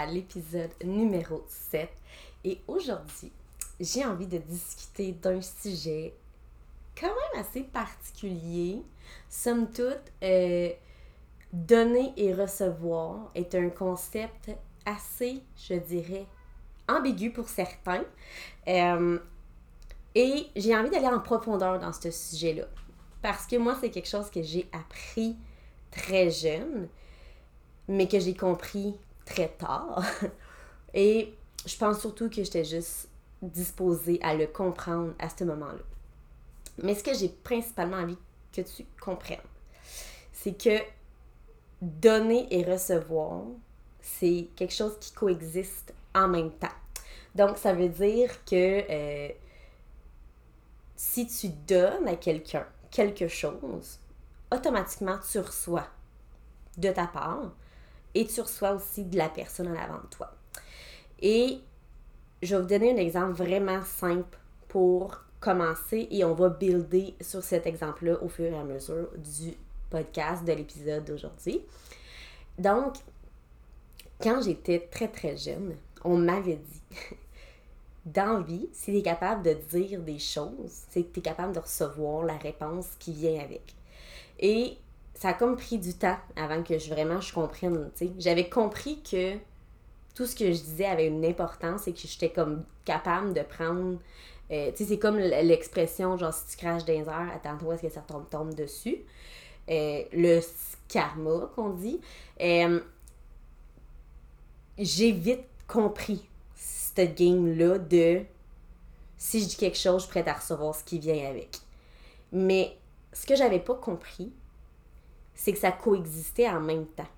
à l'épisode numéro 7. Et aujourd'hui, j'ai envie de discuter d'un sujet quand même assez particulier. Somme toute, euh, donner et recevoir est un concept assez, je dirais, ambigu pour certains. Euh, et j'ai envie d'aller en profondeur dans ce sujet-là. Parce que moi, c'est quelque chose que j'ai appris très jeune, mais que j'ai compris très tard. Et je pense surtout que j'étais juste disposée à le comprendre à ce moment-là. Mais ce que j'ai principalement envie que tu comprennes, c'est que donner et recevoir, c'est quelque chose qui coexiste en même temps. Donc, ça veut dire que euh, si tu donnes à quelqu'un quelque chose, automatiquement tu reçois de ta part et tu reçois aussi de la personne en avant de toi. Et je vais vous donner un exemple vraiment simple pour commencer et on va builder sur cet exemple-là au fur et à mesure du podcast, de l'épisode d'aujourd'hui. Donc, quand j'étais très très jeune, on m'avait dit d'envie, si tu es capable de dire des choses, c'est que tu es capable de recevoir la réponse qui vient avec. Et ça a comme pris du temps avant que je, vraiment je comprenne. J'avais compris que tout ce que je disais avait une importance et que j'étais comme capable de prendre. Euh, c'est comme l'expression genre si tu craches les airs, attends-toi à ce que ça tombe, tombe dessus. Euh, le karma qu'on dit. Euh, j'ai vite compris cette game-là de si je dis quelque chose, je suis prête à recevoir ce qui vient avec. Mais ce que j'avais pas compris, c'est que ça coexistait en même temps.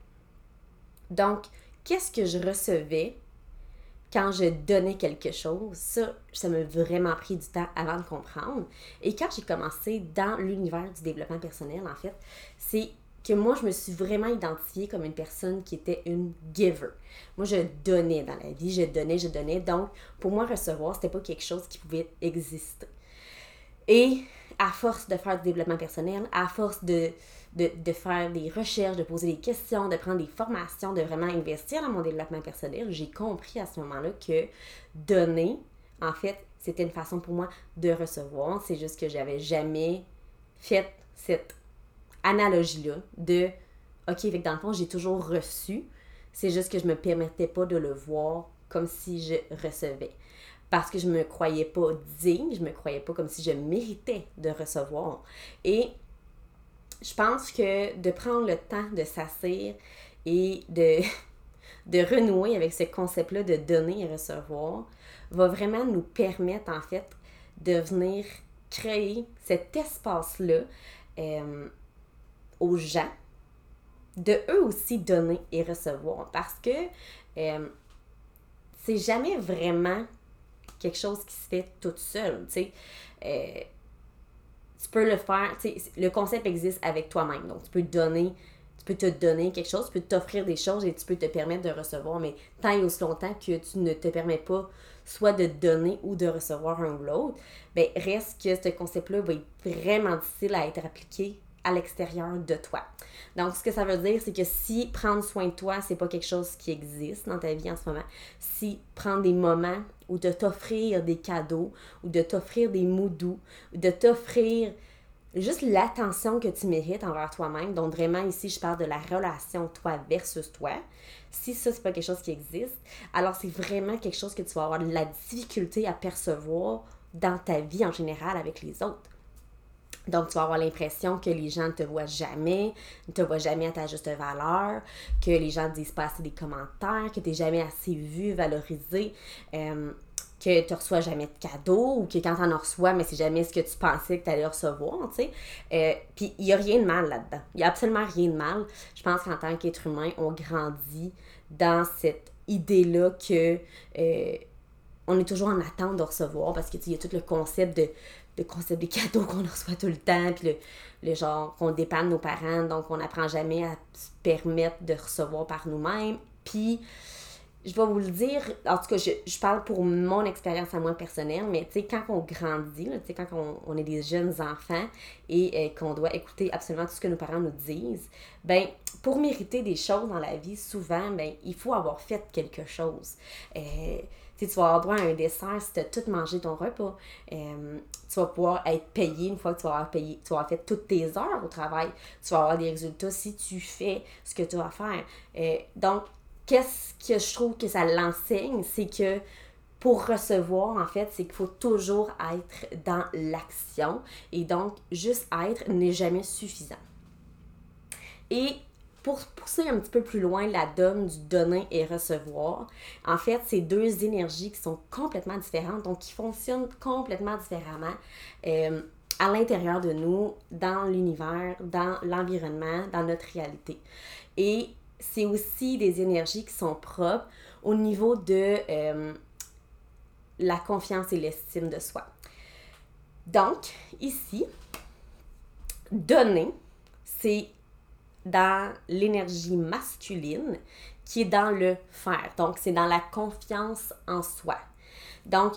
Donc, qu'est-ce que je recevais quand je donnais quelque chose? Ça, ça m'a vraiment pris du temps avant de comprendre. Et quand j'ai commencé dans l'univers du développement personnel, en fait, c'est que moi, je me suis vraiment identifiée comme une personne qui était une giver. Moi, je donnais dans la vie, je donnais, je donnais. Donc, pour moi, recevoir, c'était pas quelque chose qui pouvait exister. Et à force de faire du développement personnel, à force de, de, faire des recherches, de poser des questions, de prendre des formations, de vraiment investir dans mon développement personnel, j'ai compris à ce moment-là que donner, en fait, c'était une façon pour moi de recevoir. C'est juste que j'avais jamais fait cette analogie-là de OK, fait dans le fond, j'ai toujours reçu. C'est juste que je me permettais pas de le voir comme si je recevais. Parce que je me croyais pas digne, je me croyais pas comme si je méritais de recevoir. Et je pense que de prendre le temps de s'asseoir et de, de renouer avec ce concept-là de donner et recevoir va vraiment nous permettre en fait de venir créer cet espace-là euh, aux gens, de eux aussi donner et recevoir. Parce que euh, c'est jamais vraiment quelque chose qui se fait toute seule, tu sais. Euh, tu peux le faire, le concept existe avec toi-même. Donc, tu peux donner, tu peux te donner quelque chose, tu peux t'offrir des choses et tu peux te permettre de recevoir, mais tant et aussi longtemps que tu ne te permets pas soit de donner ou de recevoir un ou l'autre, ben reste que ce concept-là va être vraiment difficile à être appliqué à l'extérieur de toi. Donc, ce que ça veut dire, c'est que si prendre soin de toi, c'est pas quelque chose qui existe dans ta vie en ce moment, si prendre des moments ou de t'offrir des cadeaux ou de t'offrir des mots doux ou de t'offrir juste l'attention que tu mérites envers toi-même, donc vraiment ici, je parle de la relation toi versus toi. Si ça, c'est pas quelque chose qui existe, alors c'est vraiment quelque chose que tu vas avoir de la difficulté à percevoir dans ta vie en général avec les autres. Donc, tu vas avoir l'impression que les gens ne te voient jamais, ne te voient jamais à ta juste valeur, que les gens ne disent pas assez des commentaires, que tu n'es jamais assez vu, valorisé, euh, que tu ne reçois jamais de cadeaux ou que quand tu en reçois, mais c'est jamais ce que tu pensais que tu allais recevoir, tu sais. Euh, puis, il n'y a rien de mal là-dedans. Il n'y a absolument rien de mal. Je pense qu'en tant qu'être humain, on grandit dans cette idée-là que... Euh, on est toujours en attente de recevoir parce que il y a tout le concept de le concept des cadeaux qu'on reçoit tout le temps, puis le, genre qu'on dépanne nos parents, donc on n'apprend jamais à se permettre de recevoir par nous-mêmes. Puis je vais vous le dire, en tout cas, je, je parle pour mon expérience à moi personnelle, mais tu sais, quand on grandit, tu sais, quand on, on, est des jeunes enfants et euh, qu'on doit écouter absolument tout ce que nos parents nous disent, ben pour mériter des choses dans la vie, souvent, ben il faut avoir fait quelque chose. Euh, tu vas avoir droit à un dessert si tu as tout mangé ton repas. Euh, tu vas pouvoir être payé une fois que tu vas avoir payé, tu vas avoir fait toutes tes heures au travail. Tu vas avoir des résultats si tu fais ce que tu vas faire. Euh, donc, qu'est-ce que je trouve que ça l'enseigne, c'est que pour recevoir, en fait, c'est qu'il faut toujours être dans l'action. Et donc, juste être n'est jamais suffisant. Et pour pousser un petit peu plus loin la donne du donner et recevoir, en fait, c'est deux énergies qui sont complètement différentes, donc qui fonctionnent complètement différemment euh, à l'intérieur de nous, dans l'univers, dans l'environnement, dans notre réalité. Et c'est aussi des énergies qui sont propres au niveau de euh, la confiance et l'estime de soi. Donc, ici, donner, c'est dans l'énergie masculine qui est dans le faire. Donc, c'est dans la confiance en soi. Donc,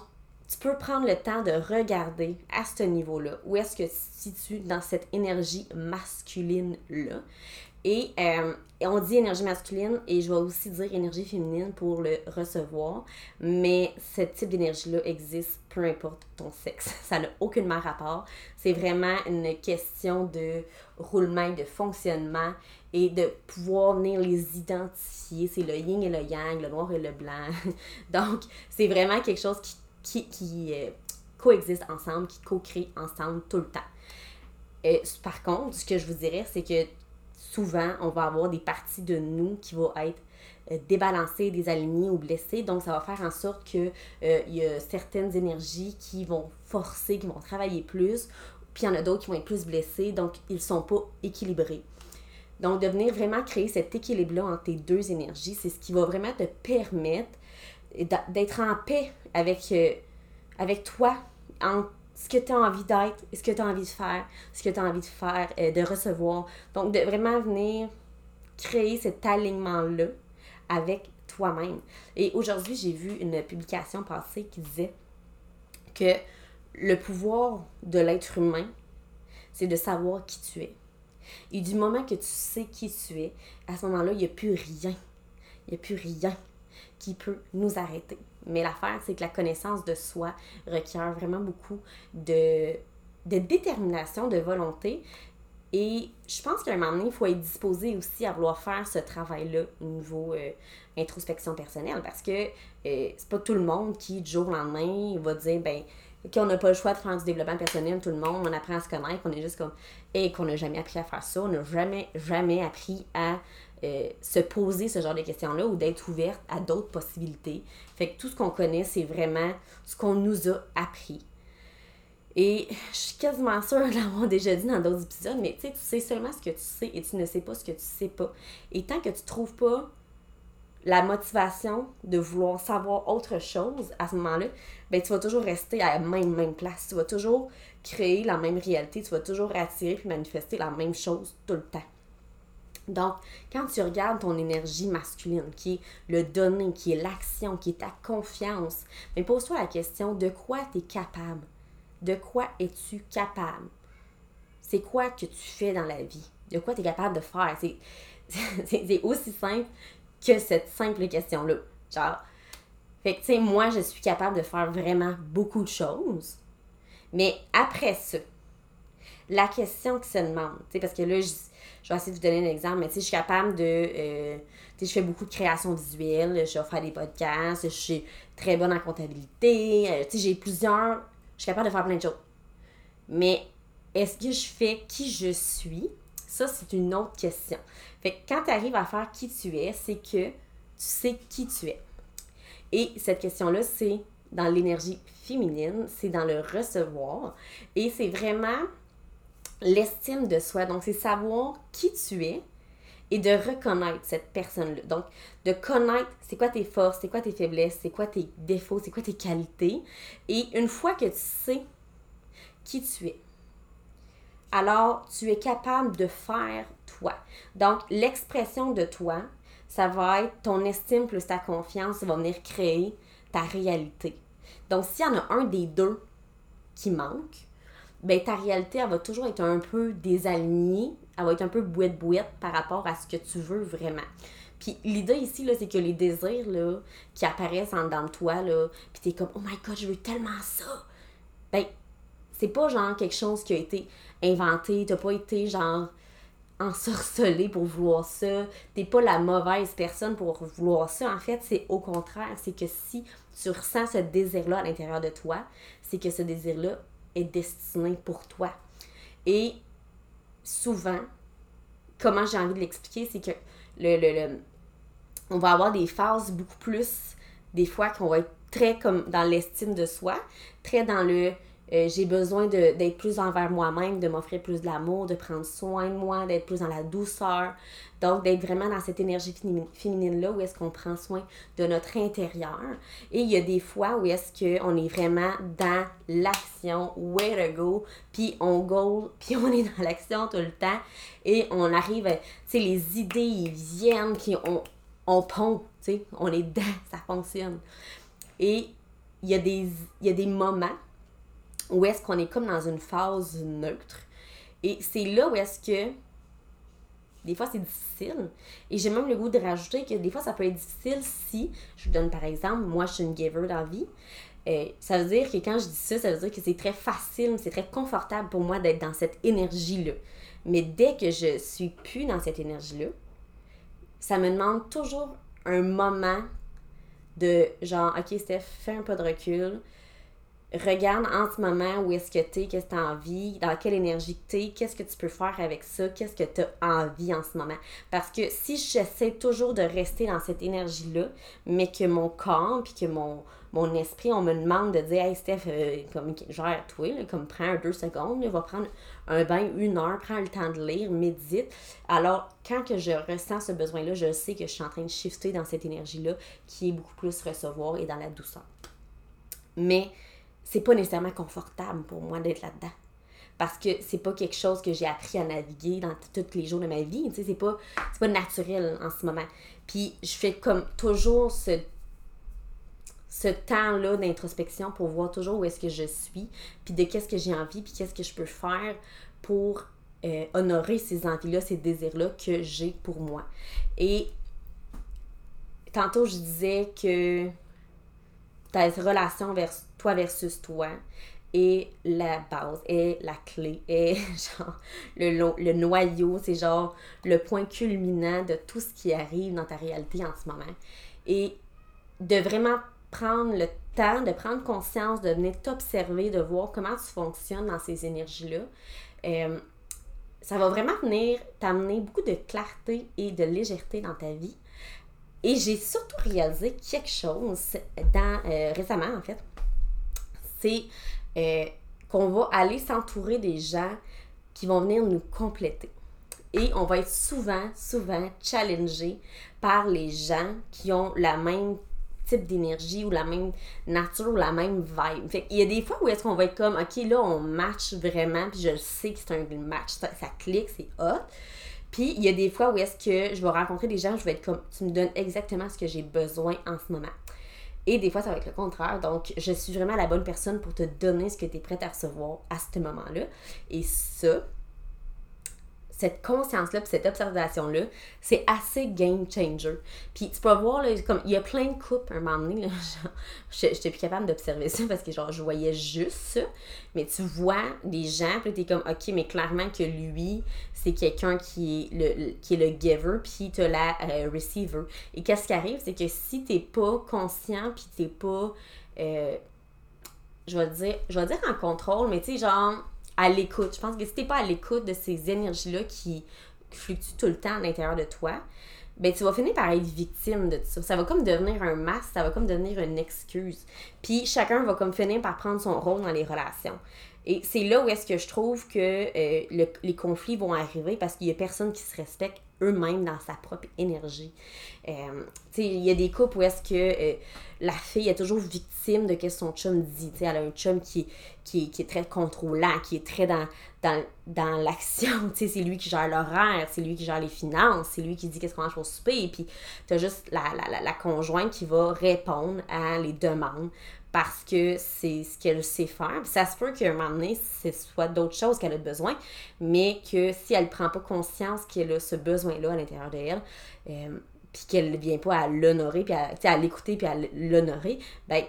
tu peux prendre le temps de regarder à ce niveau-là où est-ce que tu te situes dans cette énergie masculine-là. Et, euh, on dit énergie masculine et je vais aussi dire énergie féminine pour le recevoir, mais ce type d'énergie-là existe peu importe ton sexe. Ça n'a aucunement rapport. C'est vraiment une question de roulement, de fonctionnement et de pouvoir venir les identifier. C'est le yin et le yang, le noir et le blanc. Donc, c'est vraiment quelque chose qui, qui, euh, coexiste ensemble, qui co-crée ensemble tout le temps. Et, par contre, ce que je vous dirais, c'est que souvent, on va avoir des parties de nous qui vont être euh, débalancées, désalignées ou blessées. Donc, ça va faire en sorte qu'il euh, y a certaines énergies qui vont forcer, qui vont travailler plus, puis il y en a d'autres qui vont être plus blessées, donc ils ne sont pas équilibrés. Donc, de venir vraiment créer cet équilibre-là entre tes deux énergies, c'est ce qui va vraiment te permettre d'être en paix avec, euh, avec toi, ce que tu as envie d'être, ce que tu as envie de faire, ce que tu as envie de faire, euh, de recevoir. Donc, de vraiment venir créer cet alignement-là avec toi-même. Et aujourd'hui, j'ai vu une publication passée qui disait que le pouvoir de l'être humain, c'est de savoir qui tu es. Et du moment que tu sais qui tu es, à ce moment-là, il n'y a plus rien. Il n'y a plus rien qui peut nous arrêter. Mais l'affaire, c'est que la connaissance de soi requiert vraiment beaucoup de, de détermination, de volonté. Et je pense qu'à un moment donné, il faut être disposé aussi à vouloir faire ce travail-là au niveau euh, introspection personnelle parce que euh, c'est pas tout le monde qui, du jour au lendemain, va dire ben qu'on n'a pas le choix de faire du développement personnel, tout le monde, on apprend à se connaître, on est juste comme, et qu'on n'a jamais appris à faire ça, on n'a jamais, jamais appris à euh, se poser ce genre de questions-là ou d'être ouverte à d'autres possibilités. Fait que tout ce qu'on connaît, c'est vraiment ce qu'on nous a appris. Et je suis quasiment sûre de l'avoir déjà dit dans d'autres épisodes, mais tu sais, tu sais seulement ce que tu sais et tu ne sais pas ce que tu sais pas. Et tant que tu trouves pas la motivation de vouloir savoir autre chose à ce moment-là, ben tu vas toujours rester à la même, même place. Tu vas toujours créer la même réalité, tu vas toujours attirer puis manifester la même chose tout le temps. Donc, quand tu regardes ton énergie masculine, qui est le donner, qui est l'action, qui est ta confiance, mais pose-toi la question de quoi tu capable? De quoi es-tu capable? C'est quoi que tu fais dans la vie? De quoi tu es capable de faire? C'est aussi simple que cette simple question-là. Genre, fait que, tu sais, moi, je suis capable de faire vraiment beaucoup de choses. Mais après ça, la question qui se demande, tu sais, parce que là, je, vais essayer de vous donner un exemple, mais tu sais, je suis capable de. Euh, tu sais, je fais beaucoup de création visuelle, je vais faire des podcasts, je suis très bonne en comptabilité, euh, tu sais, j'ai plusieurs. Je suis capable de faire plein de choses. Mais est-ce que je fais qui je suis? Ça, c'est une autre question. Fait que quand tu arrives à faire qui tu es, c'est que tu sais qui tu es. Et cette question-là, c'est dans l'énergie féminine, c'est dans le recevoir. Et c'est vraiment l'estime de soi. Donc, c'est savoir qui tu es et de reconnaître cette personne-là. Donc, de connaître c'est quoi tes forces, c'est quoi tes faiblesses, c'est quoi tes défauts, c'est quoi tes qualités. Et une fois que tu sais qui tu es, alors tu es capable de faire toi. Donc, l'expression de toi, ça va être ton estime plus ta confiance va venir créer ta réalité. Donc, s'il y en a un des deux qui manque, ben ta réalité, elle va toujours être un peu désalignée, elle va être un peu bouette-bouette par rapport à ce que tu veux vraiment. Puis l'idée ici, là, c'est que les désirs, là, qui apparaissent en dedans de toi, là, puis t'es comme « Oh my God, je veux tellement ça! » Ben, c'est pas genre quelque chose qui a été inventé, t'as pas été genre ensorcelé pour vouloir ça, t'es pas la mauvaise personne pour vouloir ça. En fait, c'est au contraire, c'est que si tu ressens ce désir-là à l'intérieur de toi, c'est que ce désir-là est destiné pour toi. Et souvent, comment j'ai envie de l'expliquer, c'est que le, le, on va avoir des phases beaucoup plus, des fois, qu'on va être très comme dans l'estime de soi, très dans le euh, j'ai besoin d'être plus envers moi-même, de m'offrir plus de l'amour, de prendre soin de moi, d'être plus dans la douceur. Donc, d'être vraiment dans cette énergie féminine-là où est-ce qu'on prend soin de notre intérieur. Et il y a des fois où est-ce qu'on est vraiment dans l'action, way to go, puis on go, puis on est dans l'action tout le temps. Et on arrive, tu sais, les idées, ils viennent, puis on, on pond, tu sais, on est dedans, ça fonctionne. Et il y, il y a des moments où est-ce qu'on est comme dans une phase neutre. Et c'est là où est-ce que des fois c'est difficile. Et j'ai même le goût de rajouter que des fois ça peut être difficile si, je vous donne par exemple, moi je suis une giver dans la vie. Euh, ça veut dire que quand je dis ça, ça veut dire que c'est très facile, c'est très confortable pour moi d'être dans cette énergie-là. Mais dès que je suis plus dans cette énergie-là, ça me demande toujours un moment de genre, ok Steph, fais un pas de recul, regarde en ce moment où est-ce que tu es, qu'est-ce que tu as envie, dans quelle énergie tu es, qu'est-ce que tu peux faire avec ça, qu'est-ce que tu as envie en ce moment. Parce que si j'essaie toujours de rester dans cette énergie-là, mais que mon corps, puis que mon, mon esprit, on me demande de dire, hey Steph, euh, comme gère-toi, comme prends deux secondes, va prendre un bain une heure, prends le temps de lire, médite. Alors, quand que je ressens ce besoin-là, je sais que je suis en train de shifter dans cette énergie-là qui est beaucoup plus recevoir et dans la douceur. Mais c'est pas nécessairement confortable pour moi d'être là-dedans. Parce que c'est pas quelque chose que j'ai appris à naviguer dans tous les jours de ma vie. Tu sais, c'est pas, pas naturel en ce moment. Puis je fais comme toujours ce, ce temps-là d'introspection pour voir toujours où est-ce que je suis, puis de qu'est-ce que j'ai envie, puis qu'est-ce que je peux faire pour euh, honorer ces envies-là, ces désirs-là que j'ai pour moi. Et tantôt, je disais que ta relation vers toi versus toi est la base, est la clé, est genre le, le noyau, c'est genre le point culminant de tout ce qui arrive dans ta réalité en ce moment. Et de vraiment prendre le temps, de prendre conscience, de venir t'observer, de voir comment tu fonctionnes dans ces énergies-là. Euh, ça va vraiment venir t'amener beaucoup de clarté et de légèreté dans ta vie. Et j'ai surtout réalisé quelque chose dans, euh, récemment, en fait. C'est euh, qu'on va aller s'entourer des gens qui vont venir nous compléter. Et on va être souvent, souvent challengé par les gens qui ont la même type d'énergie ou la même nature ou la même vibe. Fait il y a des fois où est-ce qu'on va être comme, OK, là, on match vraiment, puis je sais que c'est un match, ça clique, c'est hot. Puis il y a des fois où est-ce que je vais rencontrer des gens, je vais être comme, tu me donnes exactement ce que j'ai besoin en ce moment. Et des fois, ça va être le contraire. Donc, je suis vraiment la bonne personne pour te donner ce que tu es prête à recevoir à ce moment-là. Et ça, cette conscience-là, puis cette observation-là, c'est assez game changer. Puis tu peux voir, là, comme il y a plein de couples un moment donné, là, j'étais plus capable d'observer ça parce que genre je voyais juste ça. Mais tu vois des gens, puis t'es comme ok, mais clairement que lui, c'est quelqu'un qui est le, qui est le giver, puis t'as la euh, receiver. Et qu'est-ce qui arrive, c'est que si t'es pas conscient, puis t'es pas. Euh, je vais dire, je vais dire en contrôle, mais tu sais, genre à l'écoute. Je pense que si t'es pas à l'écoute de ces énergies-là qui fluctuent tout le temps à l'intérieur de toi, ben tu vas finir par être victime de ça. Ça va comme devenir un masque, ça va comme devenir une excuse. Puis chacun va comme finir par prendre son rôle dans les relations. Et c'est là où est-ce que je trouve que euh, les conflits vont arriver parce qu'il y a personne qui se respecte eux-mêmes dans sa propre énergie. Euh, il y a des couples où est-ce que euh, la fille est toujours victime de ce que son chum dit. elle a un chum qui, qui, qui, est très contrôlant, qui est très dans, dans, dans l'action. c'est lui qui gère l'horaire, c'est lui qui gère les finances, c'est lui qui dit qu'est-ce qu'on mange pour souper. Et puis, tu as juste la, la, la, conjointe qui va répondre à les demandes parce que c'est ce qu'elle sait faire. ça se peut qu'à un moment donné, ce soit d'autres choses qu'elle a besoin, mais que si elle ne prend pas conscience qu'elle a ce besoin-là à l'intérieur d'elle, euh, puis qu'elle ne vient pas à l'honorer, puis à, l'écouter, puis à l'honorer, ben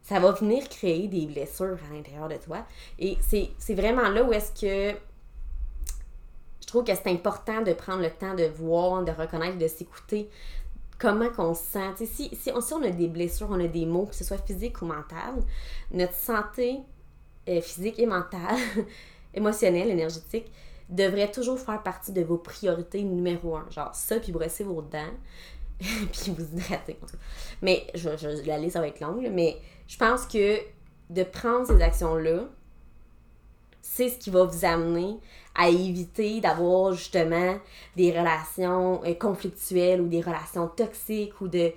ça va venir créer des blessures à l'intérieur de toi. Et c'est vraiment là où est-ce que je trouve que c'est important de prendre le temps de voir, de reconnaître, de s'écouter, comment qu'on se sent. si, si, on, a des blessures, on a des maux, que ce soit physique ou mental, notre santé euh, physique et mentale, émotionnelle, énergétique, devrait toujours faire partie de vos priorités numéro un. Genre ça, puis brosser vos dents, puis vous hydrater. Mais je, je la liste avec l'angle, mais je pense que de prendre ces actions-là, c'est ce qui va vous amener à éviter d'avoir justement des relations euh, conflictuelles ou des relations toxiques ou de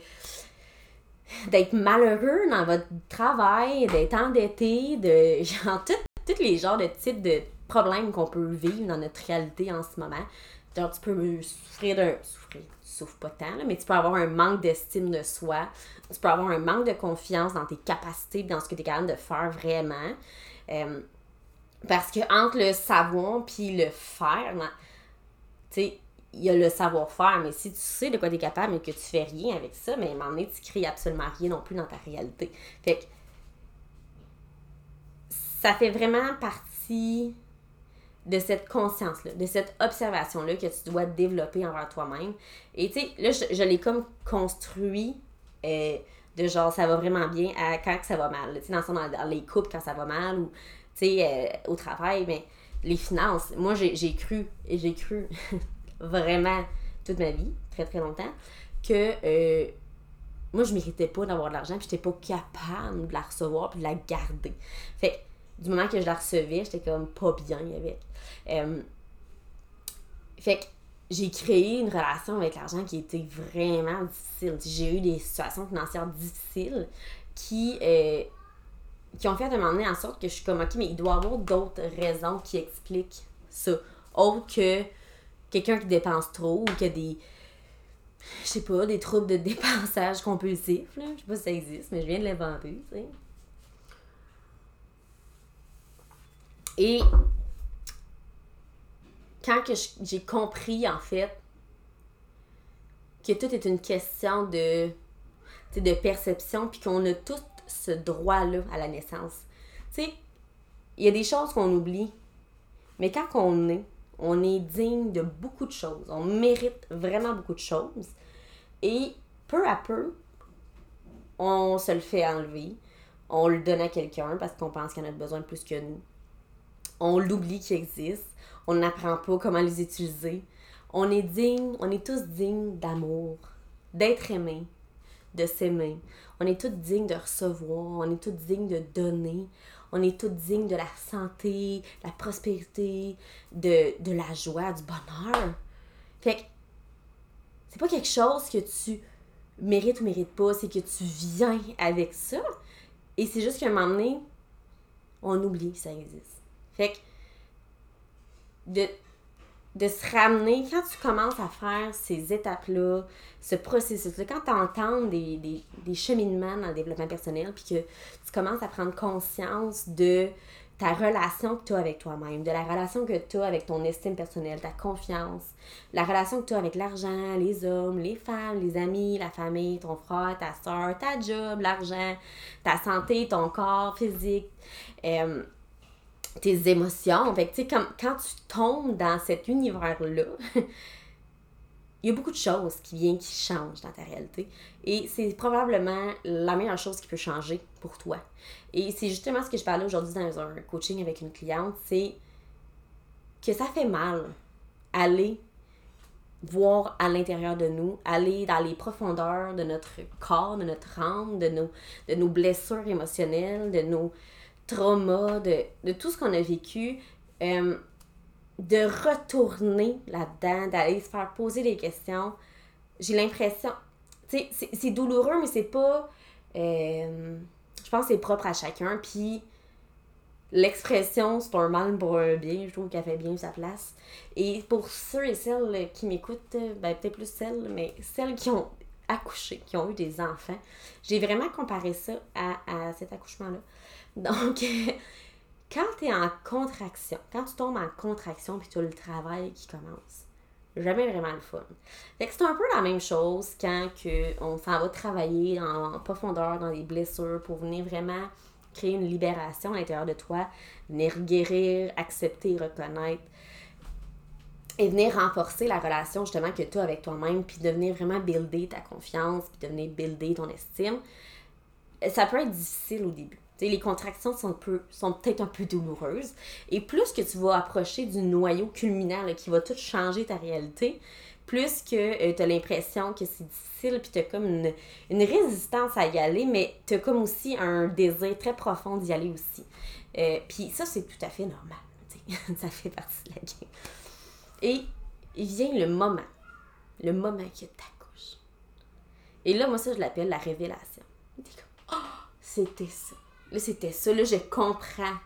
d'être malheureux dans votre travail, d'être endetté, de genre tous les genres de types de problèmes qu'on peut vivre dans notre réalité en ce moment. Genre, tu peux souffrir d'un. Souffrir, tu souffres pas tant, mais tu peux avoir un manque d'estime de soi. Tu peux avoir un manque de confiance dans tes capacités, dans ce que tu es capable de faire vraiment. Euh, parce que entre le savoir puis le faire, tu sais, il y a le savoir-faire, mais si tu sais de quoi tu es capable et que tu fais rien avec ça, mais à un moment donné, tu crées absolument rien non plus dans ta réalité. Fait que ça fait vraiment partie de cette conscience-là, de cette observation-là que tu dois développer envers toi-même. Et tu sais, là, je, l'ai comme construit euh, de genre ça va vraiment bien à quand ça va mal. Tu sais, dans, dans, les couples quand ça va mal ou sais, euh, au travail, mais les finances, moi j'ai cru, et j'ai cru vraiment toute ma vie, très très longtemps, que euh, moi je méritais pas d'avoir de l'argent, puis j'étais pas capable de la recevoir puis de la garder. Fait du moment que je la recevais, j'étais comme pas bien avec. Euh, fait que j'ai créé une relation avec l'argent qui était vraiment difficile. J'ai eu des situations financières difficiles qui qui ont fait de en sorte que je suis comme, ok, mais il doit y avoir d'autres raisons qui expliquent ça. Autre que quelqu'un qui dépense trop ou qui a des, je sais pas, des troubles de dépensage compulsif, là. Je sais pas si ça existe, mais je viens de l'inventer, tu sais. Et quand que j'ai compris, en fait, que tout est une question de, de perception, puis qu'on a tous ce droit-là à la naissance. Tu sais, il y a des choses qu'on oublie, mais quand on est, on est digne de beaucoup de choses. On mérite vraiment beaucoup de choses. Et peu à peu, on se le fait enlever. On le donne à quelqu'un parce qu'on pense qu'il en a besoin plus que nous. On l'oublie qu'il existe. On n'apprend pas comment les utiliser. On est digne, on est tous dignes d'amour, d'être aimé, de s'aimer. On est toutes dignes de recevoir, on est toutes dignes de donner, on est toutes dignes de la santé, la prospérité, de, de la joie, du bonheur. Fait que c'est pas quelque chose que tu mérites ou mérites pas, c'est que tu viens avec ça. Et c'est juste qu'à un moment donné, on oublie que ça existe. Fait que de de se ramener, quand tu commences à faire ces étapes-là, ce processus-là, quand tu entends des, des, des, cheminements dans le développement personnel, puis que tu commences à prendre conscience de ta relation que tu as avec toi-même, de la relation que tu as avec ton estime personnelle, ta confiance, la relation que tu as avec l'argent, les hommes, les femmes, les amis, la famille, ton frère, ta soeur, ta job, l'argent, ta santé, ton corps physique. Euh, tes émotions. Fait tu sais, quand, tu tombes dans cet univers-là, il y a beaucoup de choses qui viennent, qui changent dans ta réalité. Et c'est probablement la meilleure chose qui peut changer pour toi. Et c'est justement ce que je parlais aujourd'hui dans un coaching avec une cliente, c'est que ça fait mal aller voir à l'intérieur de nous, aller dans les profondeurs de notre corps, de notre âme, de nos, de nos blessures émotionnelles, de nos, trauma, de, tout ce qu'on a vécu, euh, de retourner là-dedans, d'aller se faire poser des questions, j'ai l'impression. Tu sais, c'est douloureux, mais c'est pas. Euh, je pense que c'est propre à chacun. Puis l'expression c'est un mal pour un bien, je trouve qu'elle fait bien sa place. Et pour ceux et celles qui m'écoutent, ben peut-être plus celles, mais celles qui ont accouché, qui ont eu des enfants, j'ai vraiment comparé ça à, à cet accouchement-là. Donc, quand tu es en contraction, quand tu tombes en contraction puis tu as le travail qui commence, jamais vraiment le fun. Fait que c'est un peu la même chose quand que on s'en va travailler en profondeur dans des blessures pour venir vraiment créer une libération à l'intérieur de toi, venir guérir, accepter, reconnaître et venir renforcer la relation justement que tu as avec toi-même, puis de venir vraiment builder ta confiance, puis de venir builder ton estime. Ça peut être difficile au début les contractions sont, sont peut-être un peu douloureuses. Et plus que tu vas approcher du noyau culminant qui va tout changer ta réalité, plus que euh, tu as l'impression que c'est difficile, puis tu as comme une, résistance à y aller, mais tu as comme aussi un désir très profond d'y aller aussi. Euh, puis ça, c'est tout à fait normal. ça fait partie de la game. Et il vient le moment, le moment que tu accouches. Et là, moi, ça, je l'appelle la révélation. oh, c'était ça. Là, c'était ça. Là, je comprends.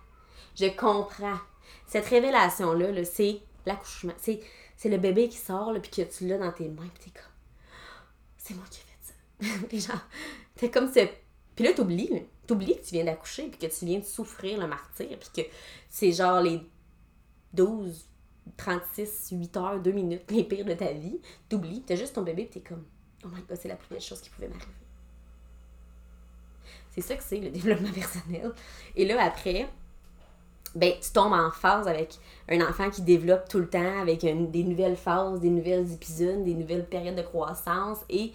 Je comprends. Cette révélation-là, -là, c'est l'accouchement. C'est, le bébé qui sort, puis que tu l'as dans tes mains, puis t'es comme, c'est moi qui ai fait ça. puis genre, t'es comme ce. Puis là, t'oublies. T'oublies que tu viens d'accoucher, puis que tu viens de souffrir le martyr, puis que c'est genre les 12, 36, 8 heures, 2 minutes les pires de ta vie. T'oublies. T'as juste ton bébé, puis t'es comme, oh my god, c'est la plus belle chose qui pouvait m'arriver. C'est ça que c'est le développement personnel. Et là, après, ben, tu tombes en phase avec un enfant qui développe tout le temps, avec des nouvelles phases, des nouvelles épisodes, des nouvelles périodes de croissance et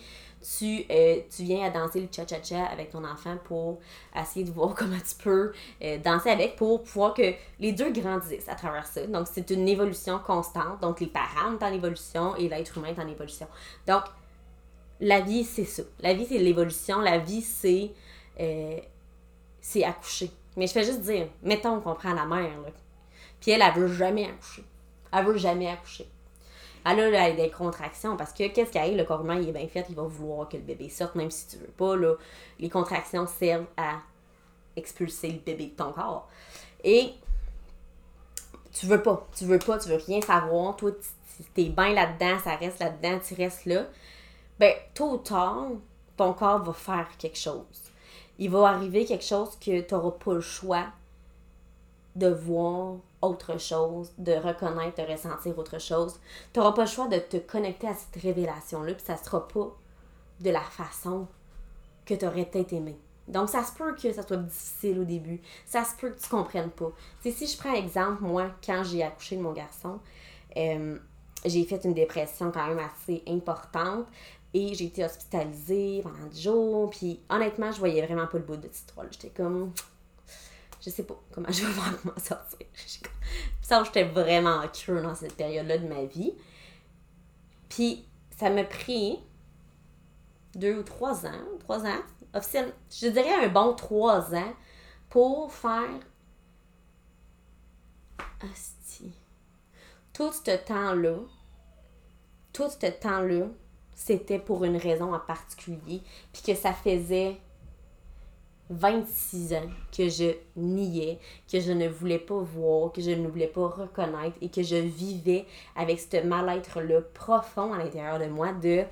tu, euh, tu viens à danser le cha-cha-cha avec ton enfant pour essayer de voir comment tu peux euh, danser avec pour pouvoir que les deux grandissent à travers ça. Donc, c'est une évolution constante. Donc, les parents sont en évolution et l'être humain est en évolution. Donc, la vie, c'est ça. La vie, c'est l'évolution. La vie, c'est euh, c'est accoucher. Mais je fais juste dire, mettons qu'on prend la mère, là. Puis elle, elle veut jamais accoucher. Elle veut jamais accoucher. Elle a des contractions parce que qu'est-ce qui arrive, le corps humain il est bien fait, il va vouloir que le bébé sorte, même si tu veux pas. Là, les contractions servent à expulser le bébé de ton corps. Et tu veux pas, tu veux pas, tu veux rien savoir. Toi, t'es bien là-dedans, ça reste là-dedans, tu restes là. Ben, tôt ou tard, ton corps va faire quelque chose il va arriver quelque chose que tu n'auras pas le choix de voir autre chose, de reconnaître, de ressentir autre chose. Tu n'auras pas le choix de te connecter à cette révélation-là, puis ça ne sera pas de la façon que tu aurais peut-être aimé. Donc, ça se peut que ça soit difficile au début. Ça se peut que tu comprennes pas. sais, si je prends exemple, moi, quand j'ai accouché de mon garçon, euh, j'ai fait une dépression quand même assez importante. Et j'ai été hospitalisée pendant 10 jours. Puis honnêtement, je voyais vraiment pas le bout de cette histoire. J'étais comme. Je sais pas comment je vais voir m'en sortir. Ça, j'étais vraiment creux dans cette période-là de ma vie. Puis ça m'a pris deux ou trois ans, trois ans, officiellement, je dirais un bon trois ans pour faire. Asti. Tout ce temps-là, tout ce temps-là, c'était pour une raison en particulier, puis que ça faisait 26 ans que je niais, que je ne voulais pas voir, que je ne voulais pas reconnaître et que je vivais avec ce mal-être-là profond à l'intérieur de moi de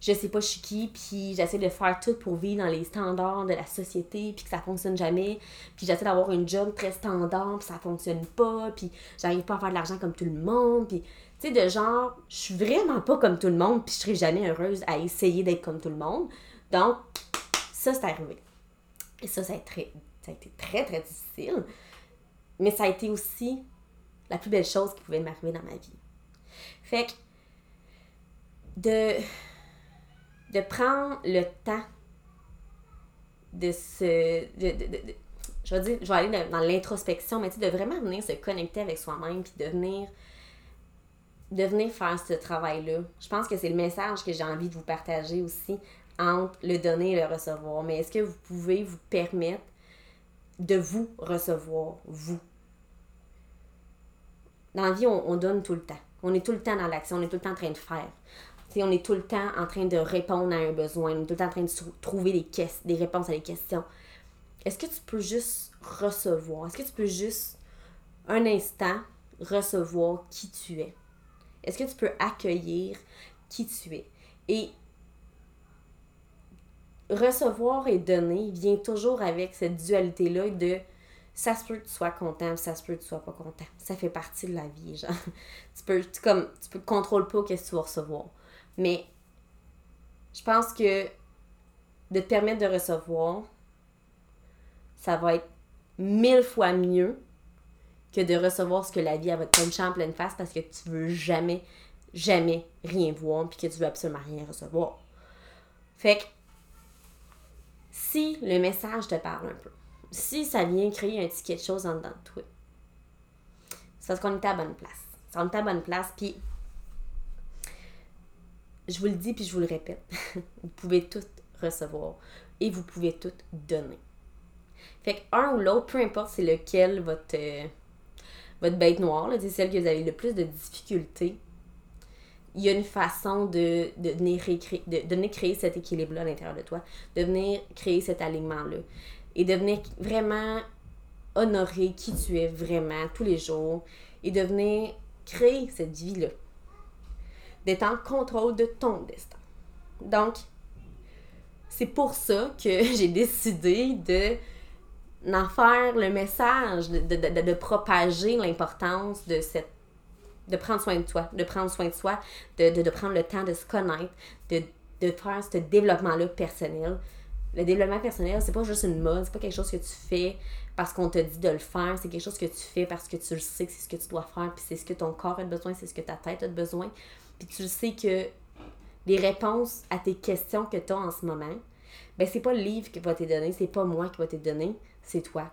je sais pas je suis qui, puis j'essaie de faire tout pour vivre dans les standards de la société, puis que ça fonctionne jamais, puis j'essaie d'avoir un job très standard, puis ça fonctionne pas, puis j'arrive pas à faire de l'argent comme tout le monde, puis tu sais, de genre, je suis vraiment pas comme tout le monde, puis je serai jamais heureuse à essayer d'être comme tout le monde. Donc, ça, c'est arrivé. Et ça, ça a, été très, très difficile. Mais ça a été aussi la plus belle chose qui pouvait m'arriver dans ma vie. Fait que, de, de prendre le temps de se. je vais dire, je vais aller dans, l'introspection, mais de vraiment venir se connecter avec soi-même, puis de venir de venir faire ce travail-là. Je pense que c'est le message que j'ai envie de vous partager aussi entre le donner et le recevoir. Mais est-ce que vous pouvez vous permettre de vous recevoir, vous? dans la vie, on, donne tout le temps. On est tout le temps dans l'action, on est tout le temps en train de faire. on est tout le temps en train de répondre à un besoin, on est tout le temps en train de trouver des, des réponses à des questions. Est-ce que tu peux juste recevoir? Est-ce que tu peux juste, un instant, recevoir qui tu es? Est-ce que tu peux accueillir qui tu es? Et recevoir et donner vient toujours avec cette dualité-là de ça se peut que tu sois content, ça se peut que tu sois pas content. Ça fait partie de la vie, genre. tu peux, tu, comme, tu peux contrôler pas qu'est-ce que tu vas recevoir. Mais je pense que de te permettre de recevoir, ça va être mille fois mieux que de recevoir ce que la vie va te puncher en pleine face parce que tu veux jamais, jamais rien voir puis que tu veux absolument rien recevoir. Fait que si le message te parle un peu, si ça vient créer un petit quelque chose en dedans de toi, c'est parce qu'on est à bonne place. C'est on est à bonne place, puis je vous le dis, puis je vous le répète, vous pouvez tout recevoir et vous pouvez tout donner. Fait que un ou l'autre, peu importe c'est lequel votre, votre bête noire, c'est celle que vous avez le plus de difficultés, il y a une façon de, de, venir, de, de venir créer cet équilibre-là à l'intérieur de toi, de venir créer cet alignement-là et de venir vraiment honorer qui tu es vraiment tous les jours et de venir créer cette vie-là. D'être en contrôle de ton destin. Donc, c'est pour ça que j'ai décidé de d'en faire le message, de, de, de, propager l'importance de cette de prendre soin de toi, de prendre soin de soi, de, de, prendre le temps de se connaître, de, de faire ce développement-là personnel, le développement personnel, c'est pas juste une mode, c'est pas quelque chose que tu fais parce qu'on te dit de le faire, c'est quelque chose que tu fais parce que tu le sais que c'est ce que tu dois faire, puis c'est ce que ton corps a besoin, c'est ce que ta tête a besoin, puis tu le sais que les réponses à tes questions que tu as en ce moment, ben c'est pas le livre qui va te donner, c'est pas moi qui va te donner, c'est toi.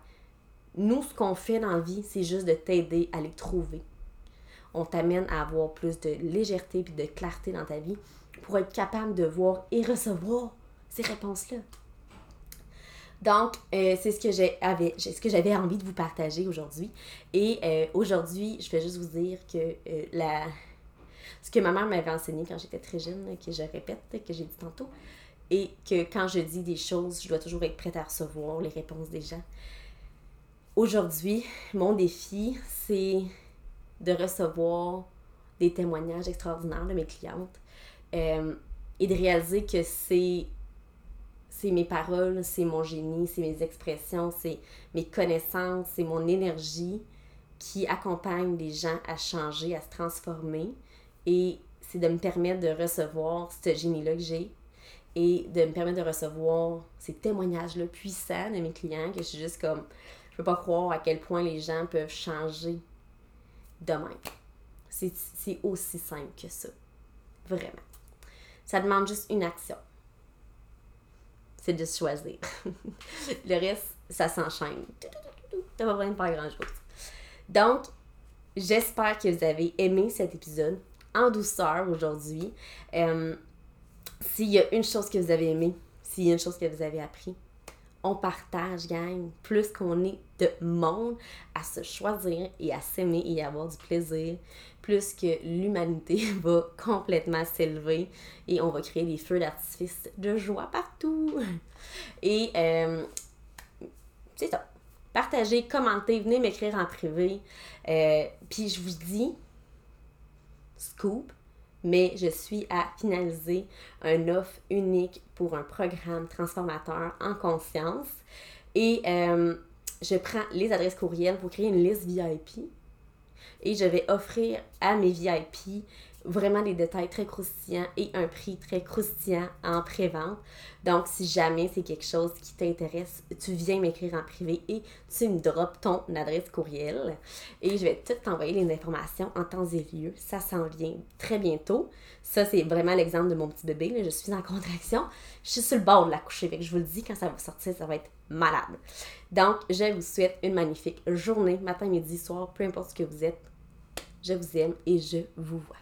Nous, ce qu'on fait dans la vie, c'est juste de t'aider à les trouver. On t'amène à avoir plus de légèreté puis de clarté dans ta vie pour être capable de voir et recevoir ces réponses-là. Donc, euh, c'est ce que j'avais, envie de vous partager aujourd'hui. Et euh, aujourd'hui, je vais juste vous dire que euh, la, ce que ma mère m'avait enseigné quand j'étais très jeune, que je répète, que j'ai dit tantôt, et que quand je dis des choses, je dois toujours être prête à recevoir les réponses des gens. Aujourd'hui, mon défi, c'est de recevoir des témoignages extraordinaires de mes clientes et de réaliser que c'est c'est mes paroles, c'est mon génie, c'est mes expressions, c'est mes connaissances, c'est mon énergie qui accompagne les gens à changer, à se transformer. Et c'est de me permettre de recevoir ce génie-là que j'ai et de me permettre de recevoir ces témoignages-là puissants de mes clients que je suis juste comme, je peux pas croire à quel point les gens peuvent changer demain. C'est aussi simple que ça. Vraiment. Ça demande juste une action c'est de choisir. le reste, ça s'enchaîne. T'as pas besoin de faire grand-chose. Donc, j'espère que vous avez aimé cet épisode en douceur aujourd'hui. Euh, s'il y a une chose que vous avez aimé, s'il y a une chose que vous avez appris, on partage, gang. Plus qu'on est de monde à se choisir et à s'aimer et à avoir du plaisir, plus que l'humanité va complètement s'élever et on va créer des feux d'artifice de joie partout. Et euh, c'est ça. Partagez, commentez, venez m'écrire en privé. Euh, puis je vous dis, scoop, mais je suis à finaliser un offre unique pour un programme transformateur en conscience. Et euh, je prends les adresses courriels pour créer une liste VIP. Et je vais offrir à mes VIP vraiment des détails très croustillants et un prix très croustillant en pré-vente. Donc, si jamais c'est quelque chose qui t'intéresse, tu viens m'écrire en privé et tu me drops ton adresse courriel. Et je vais tout t'envoyer les informations en temps et lieu. Ça s'en vient très bientôt. Ça, c'est vraiment l'exemple de mon petit bébé. Je suis en contraction. Je suis sur le bord de la coucher. Fait je vous le dis, quand ça va sortir, ça va être malade. Donc, je vous souhaite une magnifique journée, matin, midi, soir, peu importe ce que vous êtes. Je vous aime et je vous vois.